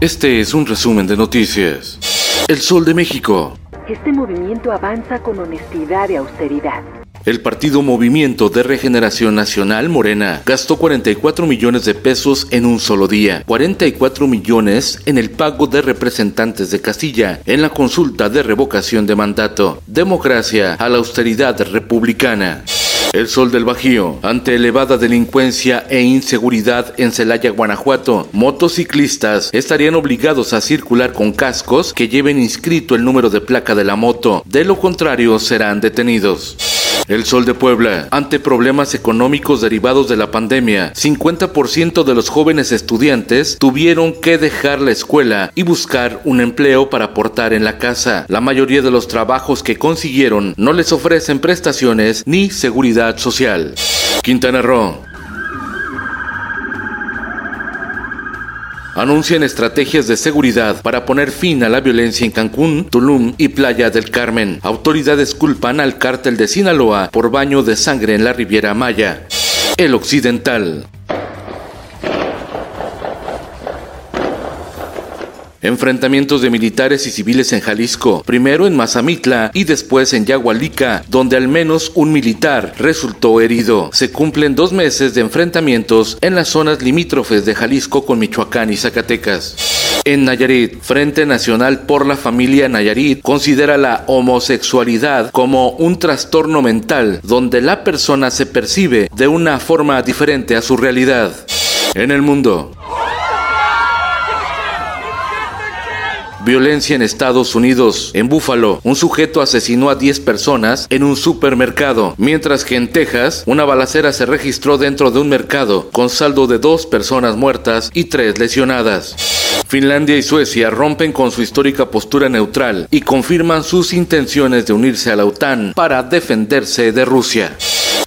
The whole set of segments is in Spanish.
Este es un resumen de noticias. El Sol de México. Este movimiento avanza con honestidad y austeridad. El Partido Movimiento de Regeneración Nacional Morena gastó 44 millones de pesos en un solo día, 44 millones en el pago de representantes de Castilla en la consulta de revocación de mandato. Democracia a la austeridad republicana. El sol del Bajío. Ante elevada delincuencia e inseguridad en Celaya, Guanajuato, motociclistas estarían obligados a circular con cascos que lleven inscrito el número de placa de la moto. De lo contrario, serán detenidos. El Sol de Puebla. Ante problemas económicos derivados de la pandemia, 50% de los jóvenes estudiantes tuvieron que dejar la escuela y buscar un empleo para aportar en la casa. La mayoría de los trabajos que consiguieron no les ofrecen prestaciones ni seguridad social. Quintana Roo. Anuncian estrategias de seguridad para poner fin a la violencia en Cancún, Tulum y Playa del Carmen. Autoridades culpan al cártel de Sinaloa por baño de sangre en la Riviera Maya. El Occidental. Enfrentamientos de militares y civiles en Jalisco, primero en Mazamitla y después en Yagualica, donde al menos un militar resultó herido. Se cumplen dos meses de enfrentamientos en las zonas limítrofes de Jalisco con Michoacán y Zacatecas. En Nayarit, Frente Nacional por la Familia Nayarit considera la homosexualidad como un trastorno mental donde la persona se percibe de una forma diferente a su realidad. En el mundo, Violencia en Estados Unidos. En Búfalo, un sujeto asesinó a 10 personas en un supermercado, mientras que en Texas, una balacera se registró dentro de un mercado, con saldo de dos personas muertas y tres lesionadas. Finlandia y Suecia rompen con su histórica postura neutral y confirman sus intenciones de unirse a la OTAN para defenderse de Rusia.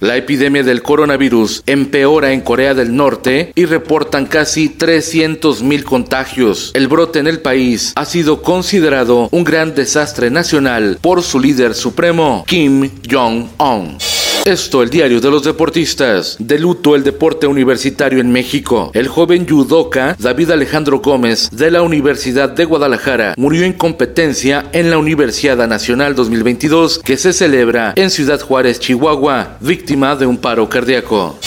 La epidemia del coronavirus empeora en Corea del Norte y reportan casi 300.000 contagios. El brote en el país ha sido considerado un gran desastre nacional por su líder supremo, Kim Jong-un. Esto, el diario de los deportistas. De luto el deporte universitario en México. El joven judoka David Alejandro Gómez de la Universidad de Guadalajara murió en competencia en la Universidad Nacional 2022 que se celebra en Ciudad Juárez, Chihuahua, víctima de un paro cardíaco.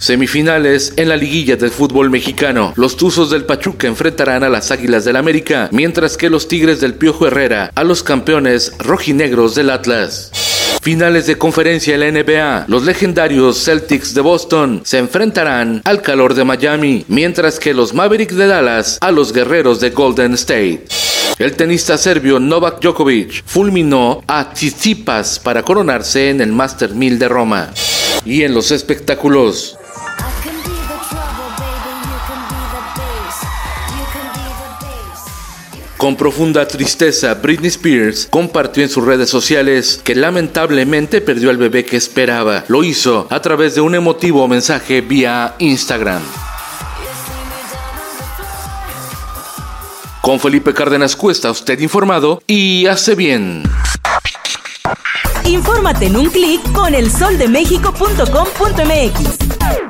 Semifinales en la liguilla del fútbol mexicano. Los Tuzos del Pachuca enfrentarán a las Águilas del América, mientras que los Tigres del Piojo Herrera a los campeones rojinegros del Atlas. Finales de conferencia en la NBA. Los legendarios Celtics de Boston se enfrentarán al calor de Miami, mientras que los Mavericks de Dallas a los guerreros de Golden State. El tenista serbio Novak Djokovic fulminó a Tsitsipas para coronarse en el Master 1000 de Roma. Y en los espectáculos, Con profunda tristeza, Britney Spears compartió en sus redes sociales que lamentablemente perdió al bebé que esperaba. Lo hizo a través de un emotivo mensaje vía Instagram. Con Felipe Cárdenas Cuesta, usted informado y hace bien. Infórmate en un clic con elsoldemexico.com.mx.